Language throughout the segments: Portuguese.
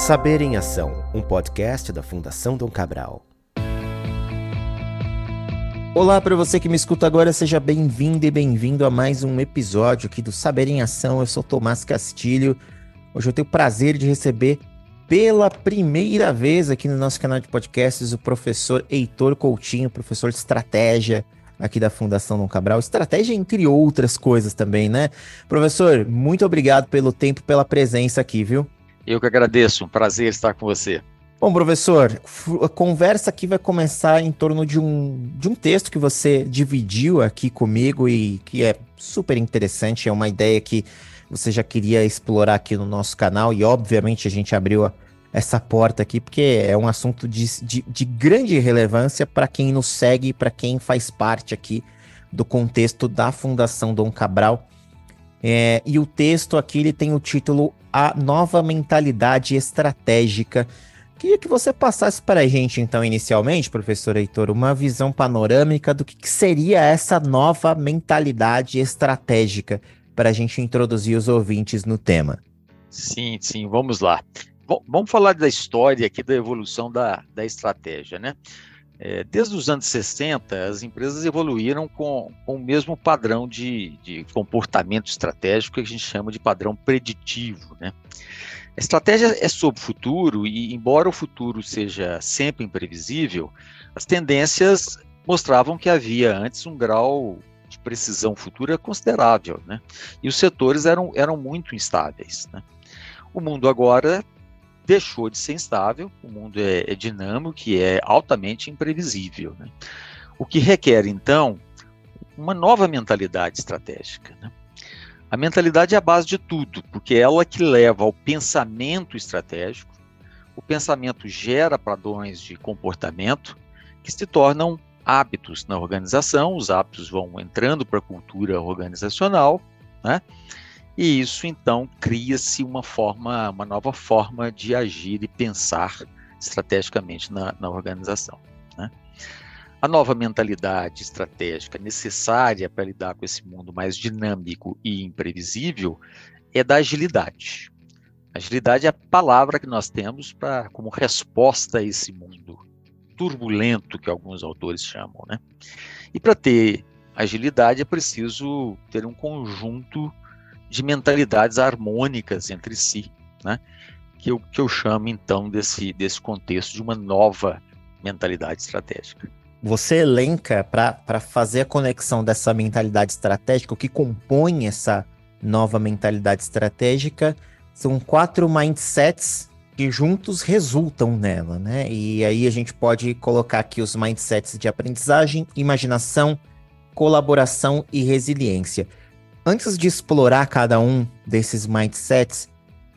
Saber em Ação, um podcast da Fundação Dom Cabral. Olá para você que me escuta agora, seja bem-vindo e bem-vindo a mais um episódio aqui do Saber em Ação. Eu sou Tomás Castilho. Hoje eu tenho o prazer de receber pela primeira vez aqui no nosso canal de podcasts o professor Heitor Coutinho, professor de estratégia aqui da Fundação Dom Cabral. Estratégia entre outras coisas também, né? Professor, muito obrigado pelo tempo, pela presença aqui, viu? Eu que agradeço, um prazer estar com você. Bom, professor, a conversa aqui vai começar em torno de um, de um texto que você dividiu aqui comigo e que é super interessante. É uma ideia que você já queria explorar aqui no nosso canal e, obviamente, a gente abriu a, essa porta aqui porque é um assunto de, de, de grande relevância para quem nos segue, para quem faz parte aqui do contexto da Fundação Dom Cabral. É, e o texto aqui ele tem o título A Nova Mentalidade Estratégica. Queria que você passasse para a gente, então, inicialmente, professor Heitor, uma visão panorâmica do que, que seria essa nova mentalidade estratégica para a gente introduzir os ouvintes no tema. Sim, sim, vamos lá. Bom, vamos falar da história aqui da evolução da, da estratégia, né? É, desde os anos 60, as empresas evoluíram com, com o mesmo padrão de, de, comportamento estratégico que a gente chama de padrão preditivo. Né? A estratégia é sobre o futuro e, embora o futuro seja sempre imprevisível, as tendências mostravam que havia antes um grau de precisão futura considerável, né? E os setores eram, eram muito instáveis. Né? O mundo agora deixou de ser instável, o mundo é, é dinâmico e é altamente imprevisível. Né? O que requer, então, uma nova mentalidade estratégica. Né? A mentalidade é a base de tudo, porque é ela que leva ao pensamento estratégico. O pensamento gera padrões de comportamento que se tornam hábitos na organização, os hábitos vão entrando para a cultura organizacional, né? E isso então cria-se uma forma, uma nova forma de agir e pensar estrategicamente na, na organização. Né? A nova mentalidade estratégica necessária para lidar com esse mundo mais dinâmico e imprevisível é da agilidade. Agilidade é a palavra que nós temos para como resposta a esse mundo turbulento que alguns autores chamam, né? E para ter agilidade é preciso ter um conjunto de mentalidades harmônicas entre si, né? que, eu, que eu chamo então desse, desse contexto de uma nova mentalidade estratégica. Você elenca para fazer a conexão dessa mentalidade estratégica, o que compõe essa nova mentalidade estratégica, são quatro mindsets que juntos resultam nela, né? E aí a gente pode colocar aqui os mindsets de aprendizagem, imaginação, colaboração e resiliência antes de explorar cada um desses mindsets,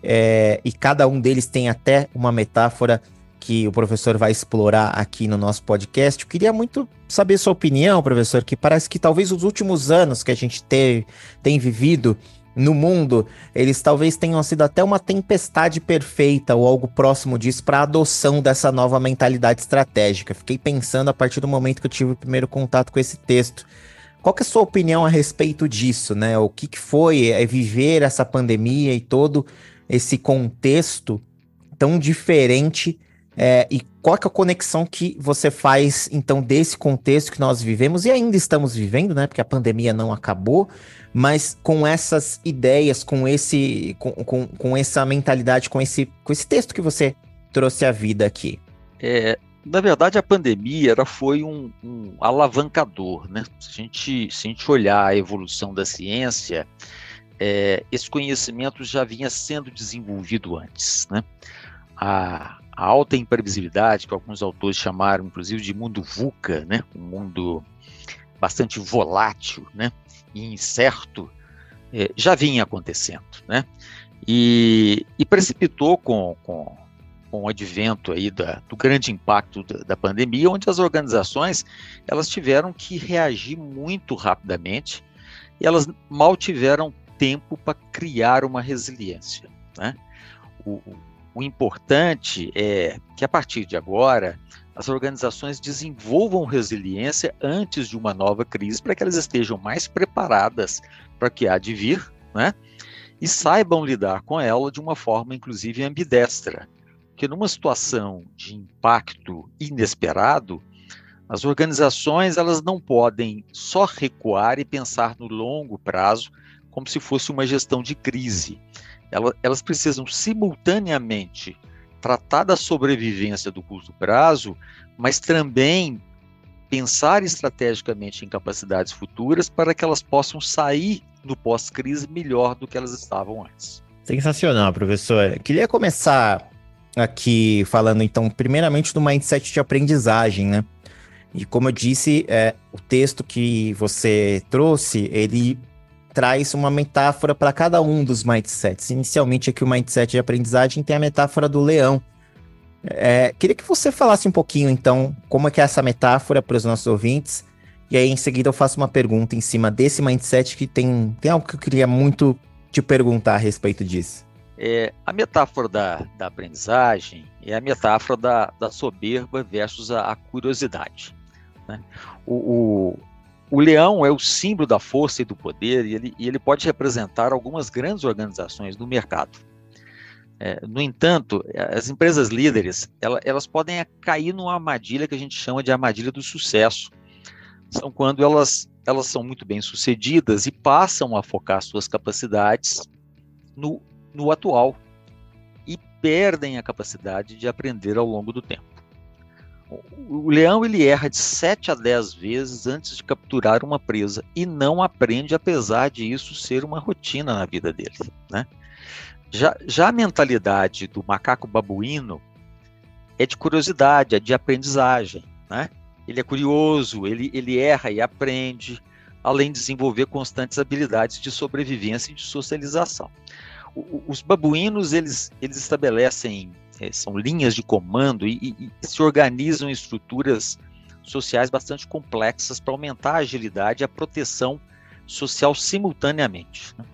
é, e cada um deles tem até uma metáfora que o professor vai explorar aqui no nosso podcast, eu queria muito saber sua opinião, professor, que parece que talvez os últimos anos que a gente ter, tem vivido no mundo, eles talvez tenham sido até uma tempestade perfeita ou algo próximo disso para a adoção dessa nova mentalidade estratégica. Fiquei pensando a partir do momento que eu tive o primeiro contato com esse texto. Qual que é a sua opinião a respeito disso, né? O que, que foi é, viver essa pandemia e todo esse contexto tão diferente é, e qual que é a conexão que você faz, então, desse contexto que nós vivemos e ainda estamos vivendo, né? Porque a pandemia não acabou, mas com essas ideias, com esse, com, com, com essa mentalidade, com esse, com esse texto que você trouxe à vida aqui. É, na verdade, a pandemia ela foi um, um alavancador. Né? Se, a gente, se a gente olhar a evolução da ciência, é, esse conhecimento já vinha sendo desenvolvido antes. Né? A, a, alta imprevisibilidade, que alguns autores chamaram, inclusive, de mundo VUCA, né? um mundo bastante volátil né? e incerto, é, já vinha acontecendo. Né? E, e precipitou com, com com o advento aí da, do grande impacto da, da, pandemia, onde as organizações elas tiveram que reagir muito rapidamente e elas mal tiveram tempo para criar uma resiliência. Né? O, o importante é que a partir de agora as organizações desenvolvam resiliência antes de uma nova crise para que elas estejam mais preparadas para o que há de vir, né? E saibam lidar com ela de uma forma, inclusive, ambidestra que numa situação de impacto inesperado, as organizações elas não podem só recuar e pensar no longo prazo como se fosse uma gestão de crise. Elas, precisam simultaneamente tratar da sobrevivência do curto prazo, mas também pensar estrategicamente em capacidades futuras para que elas possam sair do pós-crise melhor do que elas estavam antes. Sensacional, professor. Queria começar aqui falando, então, primeiramente do mindset de aprendizagem, né? E como eu disse, é, o texto que você trouxe, ele traz uma metáfora para cada um dos mindsets. Inicialmente, aqui o mindset de aprendizagem tem a metáfora do leão. É, queria que você falasse um pouquinho, então, como é que é essa metáfora para os nossos ouvintes. E aí, em seguida, eu faço uma pergunta em cima desse mindset que tem, tem algo que eu queria muito te perguntar a respeito disso. É, a metáfora da, da aprendizagem é a metáfora da, da soberba versus a, a curiosidade. Né? O, o, o, leão é o símbolo da força e do poder e ele, e ele pode representar algumas grandes organizações no mercado. É, no entanto, as empresas líderes elas, elas podem cair numa armadilha que a gente chama de armadilha do sucesso. São quando elas, elas são muito bem sucedidas e passam a focar suas capacidades no, no atual e perdem a capacidade de aprender ao longo do tempo. O leão ele erra de 7 a 10 vezes antes de capturar uma presa e não aprende, apesar de isso ser uma rotina na vida dele. Né? Já, já a mentalidade do macaco babuíno é de curiosidade, é de aprendizagem. Né? Ele é curioso, ele, ele erra e aprende, além de desenvolver constantes habilidades de sobrevivência e de socialização. Os babuínos eles, eles estabelecem é, são linhas de comando e, e, e, se organizam em estruturas sociais bastante complexas para aumentar a agilidade e a proteção social simultaneamente. Né?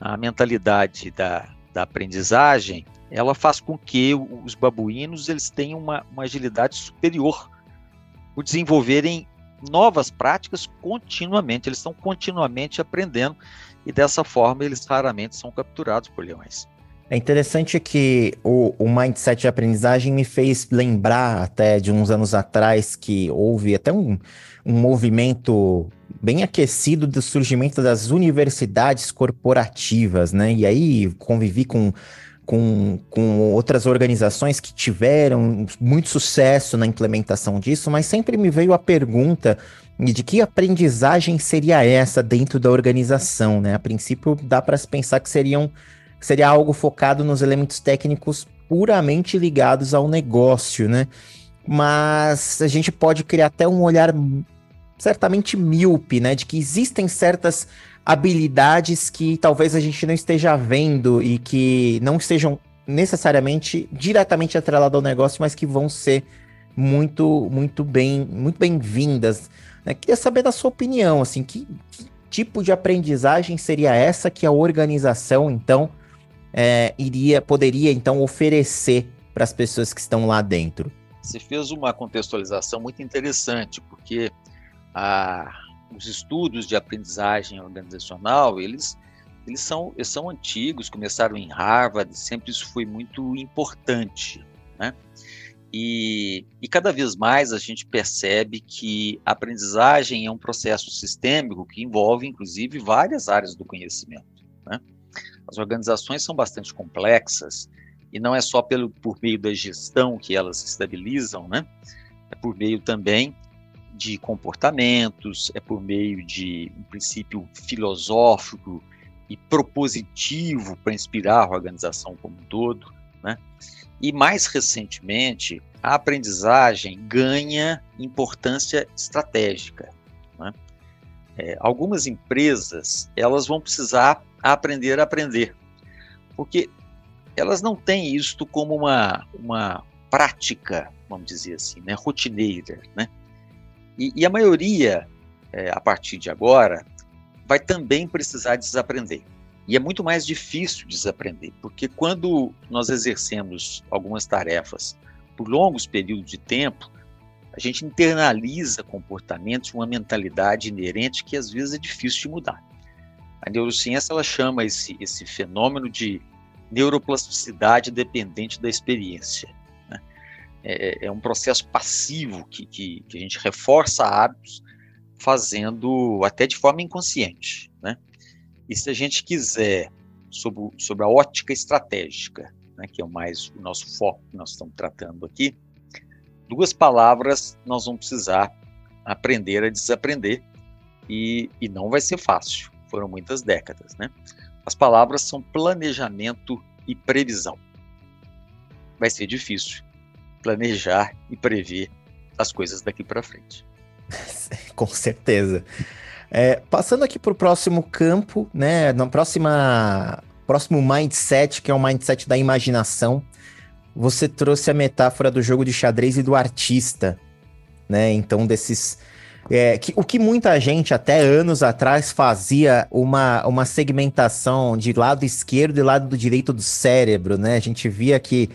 A mentalidade da, da aprendizagem ela faz com que os babuínos eles tenham uma, uma agilidade superior por desenvolverem novas práticas continuamente. Eles estão continuamente aprendendo e dessa forma eles raramente são capturados por leões. É interessante que o, o mindset de aprendizagem me fez lembrar até de uns anos atrás que houve até um, um movimento bem aquecido do surgimento das universidades corporativas, né? E aí convivi com, com, com outras organizações que tiveram muito sucesso na implementação disso, mas sempre me veio a pergunta de que aprendizagem seria essa dentro da organização, né? A princípio dá para se pensar que seriam seria algo focado nos elementos técnicos puramente ligados ao negócio, né? Mas a gente pode criar até um olhar certamente míope, né? De que existem certas habilidades que talvez a gente não esteja vendo e que não estejam necessariamente diretamente atreladas ao negócio, mas que vão ser muito, muito bem, muito bem-vindas. Né? Queria saber da sua opinião, assim, que, que tipo de aprendizagem seria essa que a organização, então, é, iria, poderia então oferecer para as pessoas que estão lá dentro? Você fez uma contextualização muito interessante, porque a, os estudos de aprendizagem organizacional, eles, eles, são, eles são antigos, começaram em Harvard, sempre isso foi muito importante, né? E, e, cada vez mais a gente percebe que a aprendizagem é um processo sistêmico que envolve, inclusive, várias áreas do conhecimento. Né? As organizações são bastante complexas e não é só pelo, por meio da gestão que elas se estabilizam, né? É por meio também de comportamentos, é por meio de um princípio filosófico e propositivo para inspirar a organização como um todo, né? E mais recentemente, a aprendizagem ganha importância estratégica. Né? É, algumas empresas elas vão precisar aprender a aprender, porque elas não têm isto como uma, uma prática, vamos dizer assim, né, rotineira, né? E, e a maioria, é, a partir de agora, vai também precisar desaprender. E é muito mais difícil desaprender, porque quando nós exercemos algumas tarefas por longos períodos de tempo, a gente internaliza comportamentos, uma mentalidade inerente que às vezes é difícil de mudar. A neurociência ela chama esse, esse fenômeno de neuroplasticidade dependente da experiência. Né? É, é, um processo passivo que, que, que, a gente reforça hábitos fazendo até de forma inconsciente. Né? E se a gente quiser, sobre, sobre a ótica estratégica, né, que é mais o nosso foco que nós estamos tratando aqui, duas palavras nós vamos precisar aprender a desaprender e, e não vai ser fácil. Foram muitas décadas, né? As palavras são planejamento e previsão. Vai ser difícil planejar e prever as coisas daqui para frente. Com certeza. É, passando aqui para o próximo campo, né? Na próxima próximo mindset, que é o mindset da imaginação, você trouxe a metáfora do jogo de xadrez e do artista, né? Então, desses. É, que, o que muita gente até anos atrás fazia uma, uma segmentação de lado esquerdo e lado direito do cérebro, né? A gente via que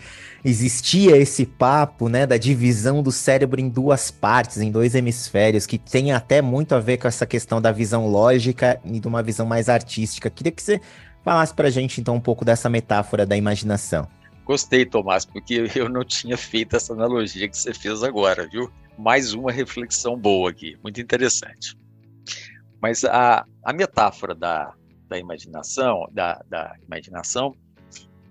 existia esse papo, né, da divisão do cérebro em duas partes, em dois hemisférios, que tem até muito a ver com essa questão da visão lógica e de uma visão mais artística. Queria que você falasse pra gente então um pouco dessa metáfora da imaginação. Gostei, Tomás, porque eu não tinha feito essa analogia que você fez agora, viu? Mais uma reflexão boa aqui, muito interessante. Mas a, a metáfora da, da imaginação, da, da imaginação,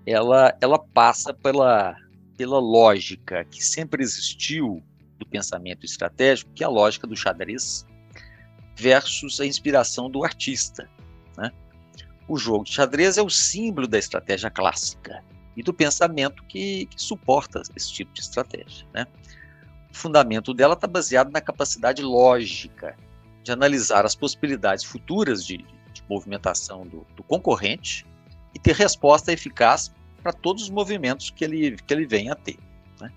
ela, ela passa pela, pela lógica que sempre existiu do pensamento estratégico, que é a lógica do xadrez versus a inspiração do artista. Né? O jogo de xadrez é o símbolo da estratégia clássica e do pensamento que, que suporta esse tipo de estratégia. Né? Fundamento dela está baseado na capacidade lógica de analisar as possibilidades futuras de, de movimentação do, do, concorrente e ter resposta eficaz para todos os movimentos que ele, que ele vem a ter. Né?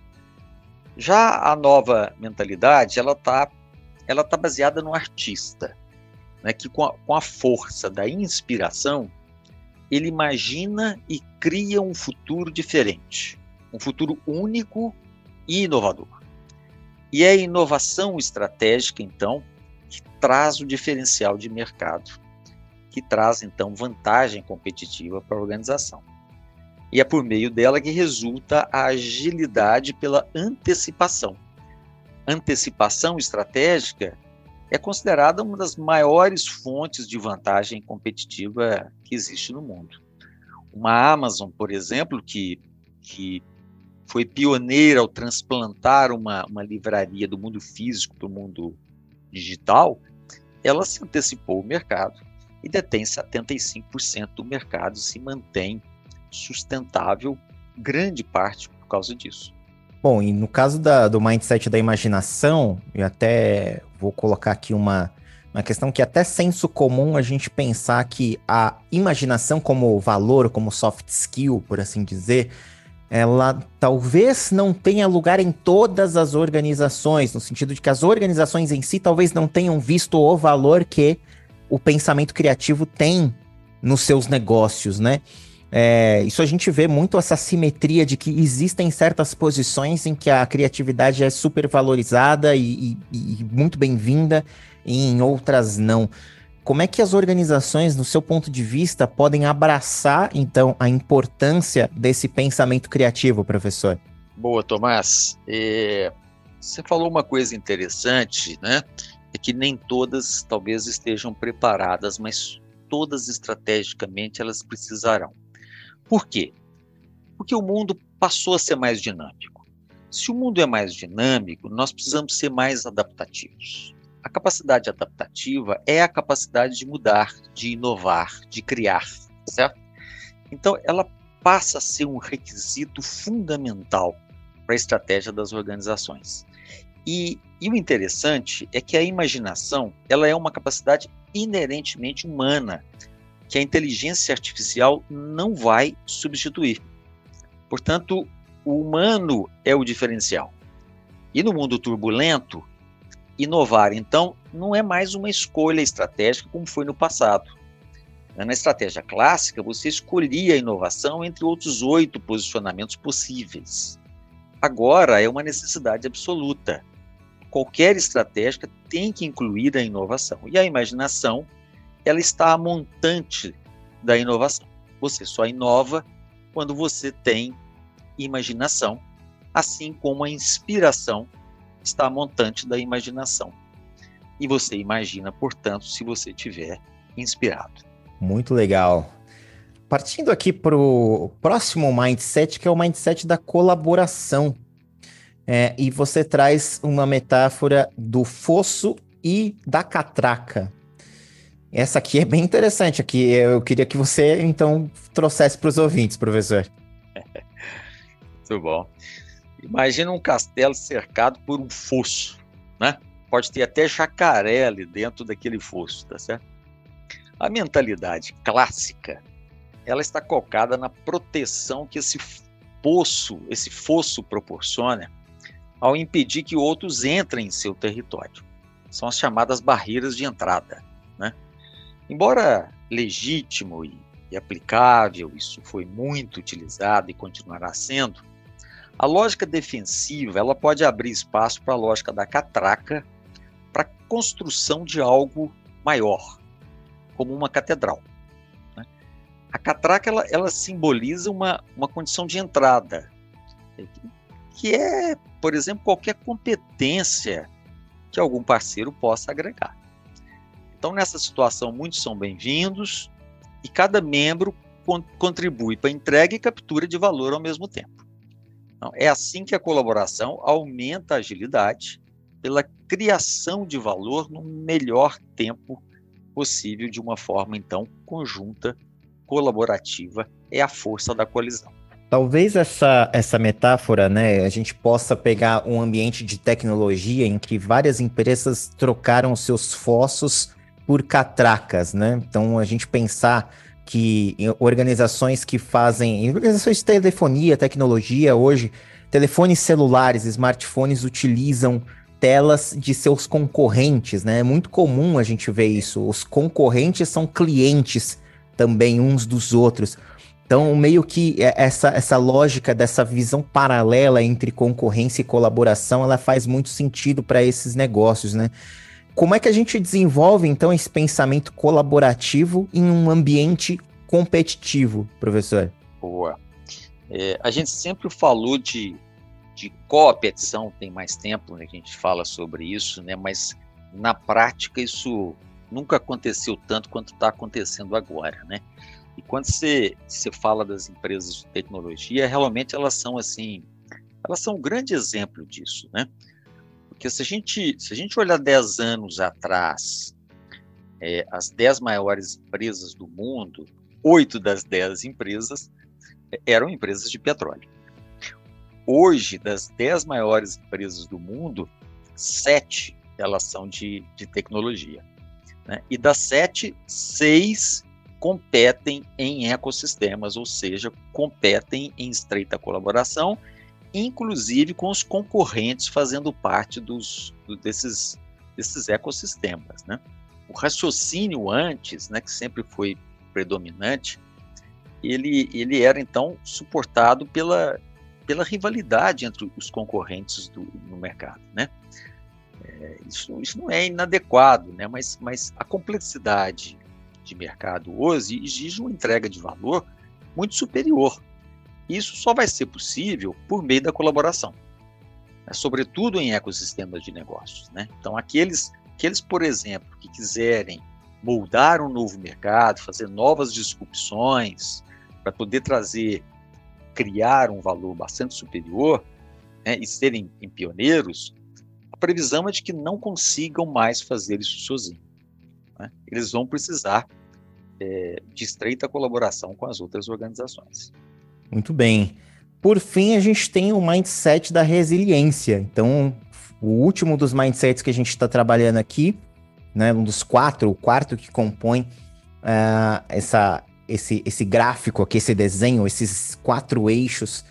Já a nova mentalidade, ela está ela tá baseada no artista, né, que com a, com a força da inspiração, ele imagina e cria um futuro diferente, um futuro único e inovador. E é a inovação estratégica, então, que traz o diferencial de mercado, que traz, então, vantagem competitiva para a organização. E é por meio dela que resulta a agilidade pela antecipação. Antecipação estratégica é considerada uma das maiores fontes de vantagem competitiva que existe no mundo. Uma Amazon, por exemplo, que, que foi pioneira ao transplantar uma, uma livraria do mundo físico para o mundo digital, ela se antecipou o mercado e detém 75% do mercado e se mantém sustentável, grande parte por causa disso. Bom, e no caso da, do mindset da imaginação, eu até vou colocar aqui uma, uma questão que é até senso comum a gente pensar que a imaginação como valor, como soft skill, por assim dizer, ela talvez não tenha lugar em todas as organizações, no sentido de que as organizações em si talvez não tenham visto o valor que o pensamento criativo tem nos seus negócios, né? É, isso a gente vê muito essa simetria de que existem certas posições em que a criatividade é super valorizada e, e, e muito bem-vinda, e em outras não. Como é que as organizações, no seu ponto de vista, podem abraçar, então, a importância desse pensamento criativo, professor? Boa, Tomás. É, você falou uma coisa interessante, né? É que nem todas talvez estejam preparadas, mas todas estrategicamente elas precisarão. Por quê? Porque o mundo passou a ser mais dinâmico. Se o mundo é mais dinâmico, nós precisamos ser mais adaptativos. A capacidade adaptativa é a capacidade de mudar, de inovar, de criar, certo? Então, ela passa a ser um requisito fundamental para a estratégia das organizações. E, e, o interessante é que a imaginação ela é uma capacidade inerentemente humana que a inteligência artificial não vai substituir. Portanto, o humano é o diferencial. E no mundo turbulento, inovar, então, não é mais uma escolha estratégica como foi no passado. Na estratégia clássica, você escolhia a inovação entre outros oito posicionamentos possíveis. Agora é uma necessidade absoluta. Qualquer estratégia tem que incluir a inovação. E a imaginação ela está a montante da inovação. Você só inova quando você tem imaginação, assim como a inspiração está montante da imaginação. E você imagina, portanto, se você tiver inspirado. Muito legal. Partindo aqui para o próximo mindset, que é o mindset da colaboração. É, e você traz uma metáfora do fosso e da catraca. Essa aqui é bem interessante. Aqui eu queria que você então trouxesse para os ouvintes, professor. Muito bom. Imagina um castelo cercado por um fosso, né? Pode ter até jacaré ali dentro daquele fosso, tá certo? A mentalidade clássica, ela está colocada na proteção que esse poço, esse fosso proporciona ao impedir que outros entrem em seu território. São as chamadas barreiras de entrada, né? Embora legítimo e, e aplicável, isso foi muito utilizado e continuará sendo, a lógica defensiva ela pode abrir espaço para a lógica da catraca para a construção de algo maior, como uma catedral. Né? A catraca ela, ela simboliza uma, uma condição de entrada, que é, por exemplo, qualquer competência que algum parceiro possa agregar. Então, nessa situação, muitos são bem-vindos e cada membro contribui para entrega e captura de valor ao mesmo tempo. É assim que a colaboração aumenta a agilidade pela criação de valor no melhor tempo possível, de uma forma, então, conjunta, colaborativa, é a força da colisão. Talvez essa, essa metáfora, né, a gente possa pegar um ambiente de tecnologia em que várias empresas trocaram seus fossos por catracas, né? Então, a gente pensar que organizações que fazem, organizações de telefonia, tecnologia, hoje, telefones celulares, smartphones utilizam telas de seus concorrentes, né? É muito comum a gente ver isso. Os concorrentes são clientes também uns dos outros. Então, meio que essa, essa lógica dessa visão paralela entre concorrência e colaboração, ela faz muito sentido para esses negócios, né? Como é que a gente desenvolve, então, esse pensamento colaborativo em um ambiente competitivo, professor? Boa. É, a gente sempre falou de, de competição, tem mais tempo né, que a gente fala sobre isso, né, mas na prática isso nunca aconteceu tanto quanto está acontecendo agora. Né? E quando você, você fala das empresas de tecnologia, realmente elas são assim, elas são um grande exemplo disso. Né? Porque se a gente, se a gente olhar 10 anos atrás, é, as 10 maiores empresas do mundo, oito das 10 empresas é, eram empresas de petróleo. Hoje, das 10 maiores empresas do mundo, sete elas são de, de tecnologia. Né? E das sete, seis competem em ecossistemas, ou seja, competem em estreita colaboração inclusive com os concorrentes fazendo parte dos, desses, desses ecossistemas. Né? O raciocínio antes, né, que sempre foi predominante, ele, ele era então suportado pela, pela rivalidade entre os concorrentes do, no mercado. Né? É, isso, isso não é inadequado, né? mas, mas a complexidade de mercado hoje exige uma entrega de valor muito superior isso só vai ser possível por meio da colaboração, né? sobretudo em ecossistemas de negócios. Né? Então, aqueles, aqueles, por exemplo, que quiserem moldar um novo mercado, fazer novas disrupções, para poder trazer, criar um valor bastante superior né, e serem pioneiros, a previsão é de que não consigam mais fazer isso sozinhos. Né? Eles vão precisar é, de estreita colaboração com as outras organizações. Muito bem. Por fim, a gente tem o mindset da resiliência. Então, o último dos mindsets que a gente está trabalhando aqui, né, um dos quatro, o quarto que compõe uh, essa, esse, esse gráfico aqui, esse desenho, esses quatro eixos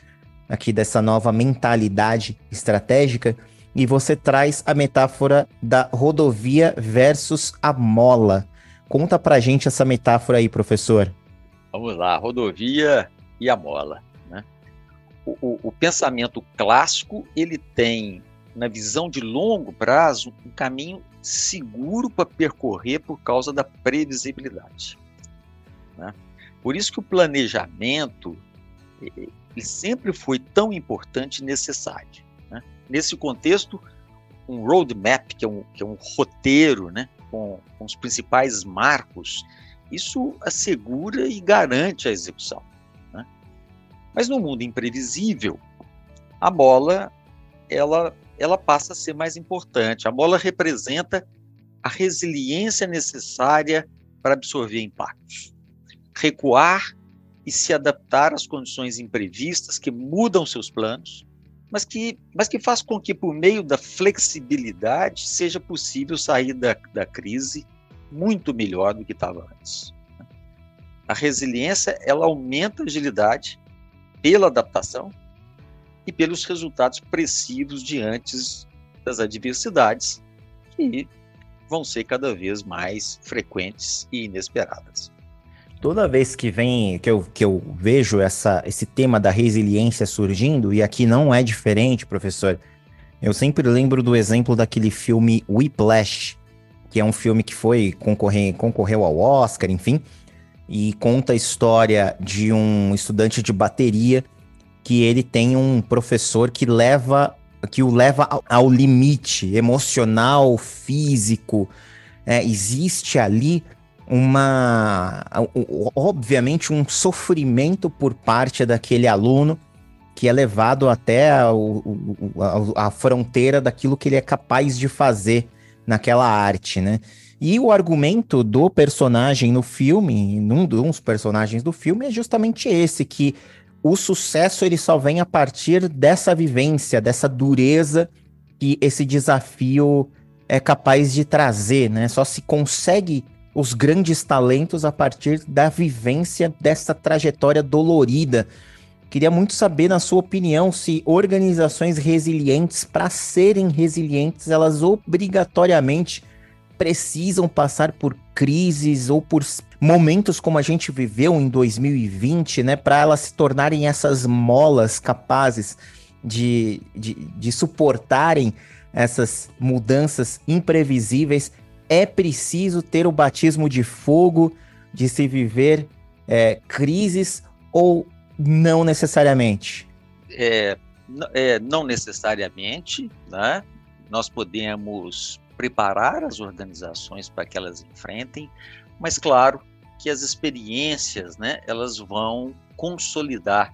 aqui dessa nova mentalidade estratégica, e você traz a metáfora da rodovia versus a mola. Conta pra gente essa metáfora aí, professor. Vamos lá, rodovia e a mola. Né? O, o, o, pensamento clássico ele tem, na visão de longo prazo, um caminho seguro para percorrer por causa da previsibilidade. Né? Por isso que o planejamento ele sempre foi tão importante e necessário. Né? Nesse contexto, um roadmap, que é um, que é um roteiro né, com, com os principais marcos, isso assegura e garante a execução. Mas no mundo imprevisível, a bola ela, ela passa a ser mais importante. A bola representa a resiliência necessária para absorver impactos. Recuar e se adaptar às condições imprevistas que mudam seus planos, mas que, mas que faz com que, por meio da flexibilidade, seja possível sair da, da crise muito melhor do que estava antes. A resiliência ela aumenta a agilidade pela adaptação e pelos resultados expressivos diante das adversidades que vão ser cada vez mais frequentes e inesperadas. Toda vez que vem, que eu, que eu vejo essa, esse tema da resiliência surgindo, e aqui não é diferente, professor, eu sempre lembro do exemplo daquele filme Whiplash, que é um filme que foi concorrer, concorreu ao Oscar, enfim, e conta a história de um estudante de bateria que ele tem um professor que leva que o leva ao, limite emocional, físico. É, existe ali uma obviamente um sofrimento por parte daquele aluno que é levado até a, a, a, fronteira daquilo que ele é capaz de fazer naquela arte, né? E o argumento do personagem no filme, num dos personagens do filme, é justamente esse, que o sucesso ele só vem a partir dessa vivência, dessa dureza que esse desafio é capaz de trazer, né? Só se consegue os grandes talentos a partir da vivência dessa trajetória dolorida. Queria muito saber, na sua opinião, se organizações resilientes, para serem resilientes, elas obrigatoriamente precisam passar por crises ou por momentos como a gente viveu em 2020, né, para elas se tornarem essas molas capazes de, de, de suportarem essas mudanças imprevisíveis é preciso ter o batismo de fogo, de se viver é, crises ou não necessariamente? É, é, não necessariamente, né? Nós podemos preparar as organizações para que elas enfrentem, mas claro que as experiências, né, elas vão consolidar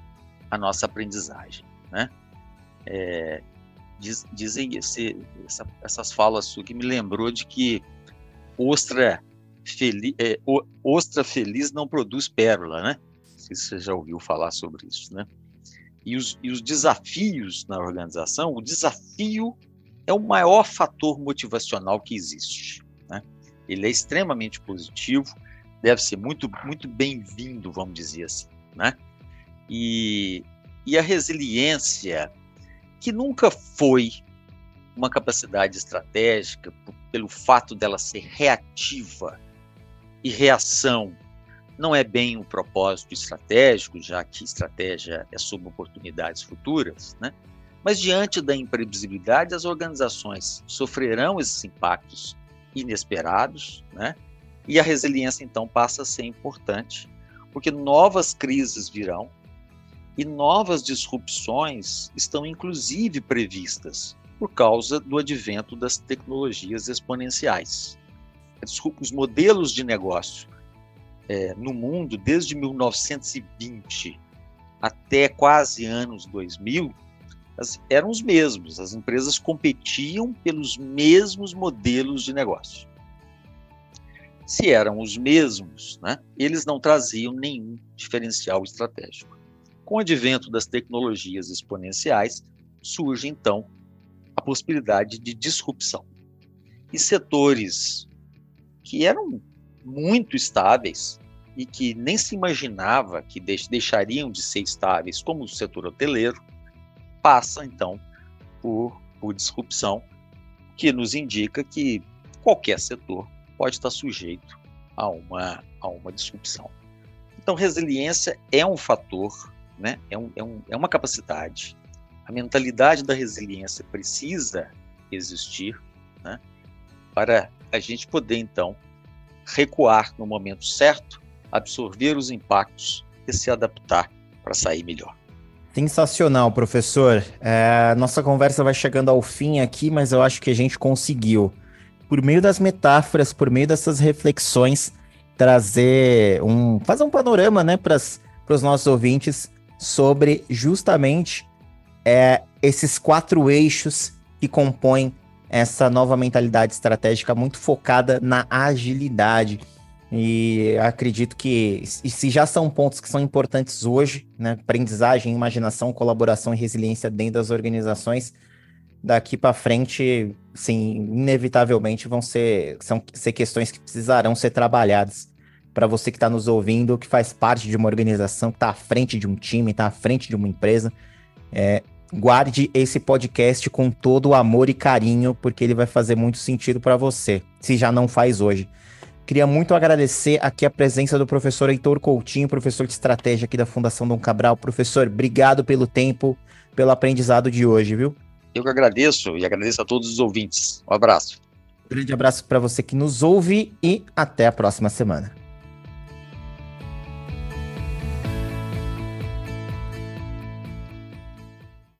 a nossa aprendizagem, né? É, diz, dizem esse, essa, essas falas que me lembrou de que ostra, feliz, é, ostra feliz não produz pérola, né? Não sei se você já ouviu falar sobre isso, né? E os, e os desafios na organização, o desafio é o maior fator motivacional que existe. Né? Ele é extremamente positivo, deve ser muito, muito bem-vindo, vamos dizer assim. Né? E, e a resiliência, que nunca foi uma capacidade estratégica, pelo fato dela ser reativa e reação não é bem um propósito estratégico, já que estratégia é sobre oportunidades futuras, né? Mas diante da imprevisibilidade, as organizações sofrerão esses impactos inesperados, né? E a resiliência então passa a ser importante, porque novas crises virão e novas disrupções estão inclusive previstas por causa do advento das tecnologias exponenciais. Os modelos de negócio é, no mundo, desde 1920 até quase anos 2000, eram os mesmos. As empresas competiam pelos mesmos modelos de negócio. Se eram os mesmos, né, eles não traziam nenhum diferencial estratégico. Com o advento das tecnologias exponenciais, surge então a possibilidade de disrupção. E setores que eram muito estáveis e que nem se imaginava que deixariam de ser estáveis, como o setor hoteleiro, passa então por, por disrupção, que nos indica que qualquer setor pode estar sujeito a uma, a uma disrupção. Então, resiliência é um fator, né? é, um, é, um, é uma capacidade a mentalidade da resiliência precisa existir né, para a gente poder, então, recuar no momento certo, absorver os impactos e se adaptar sair melhor. Sensacional, professor. É, nossa conversa vai chegando ao fim aqui, mas eu acho que a gente conseguiu, por meio das metáforas, por meio dessas reflexões, trazer um. fazer um panorama, né, para os nossos ouvintes sobre justamente é, esses quatro eixos que compõem essa nova mentalidade estratégica muito focada na agilidade. E acredito que, se já são pontos que são importantes hoje, né, aprendizagem, imaginação, colaboração e resiliência dentro das organizações, daqui para frente, sim, inevitavelmente vão ser, são, ser questões que precisarão ser trabalhadas para você que está nos ouvindo, que faz parte de uma organização, que está à frente de um time, está à frente de uma empresa. É, guarde esse podcast com todo o amor e carinho, porque ele vai fazer muito sentido para você, se já não faz hoje. Queria muito agradecer aqui a presença do professor Heitor Coutinho, professor de estratégia aqui da Fundação Dom Cabral. Professor, obrigado pelo tempo, pelo aprendizado de hoje, viu? Eu que agradeço e agradeço a todos os ouvintes. Um abraço. Um grande abraço para você que nos ouve e até a próxima semana.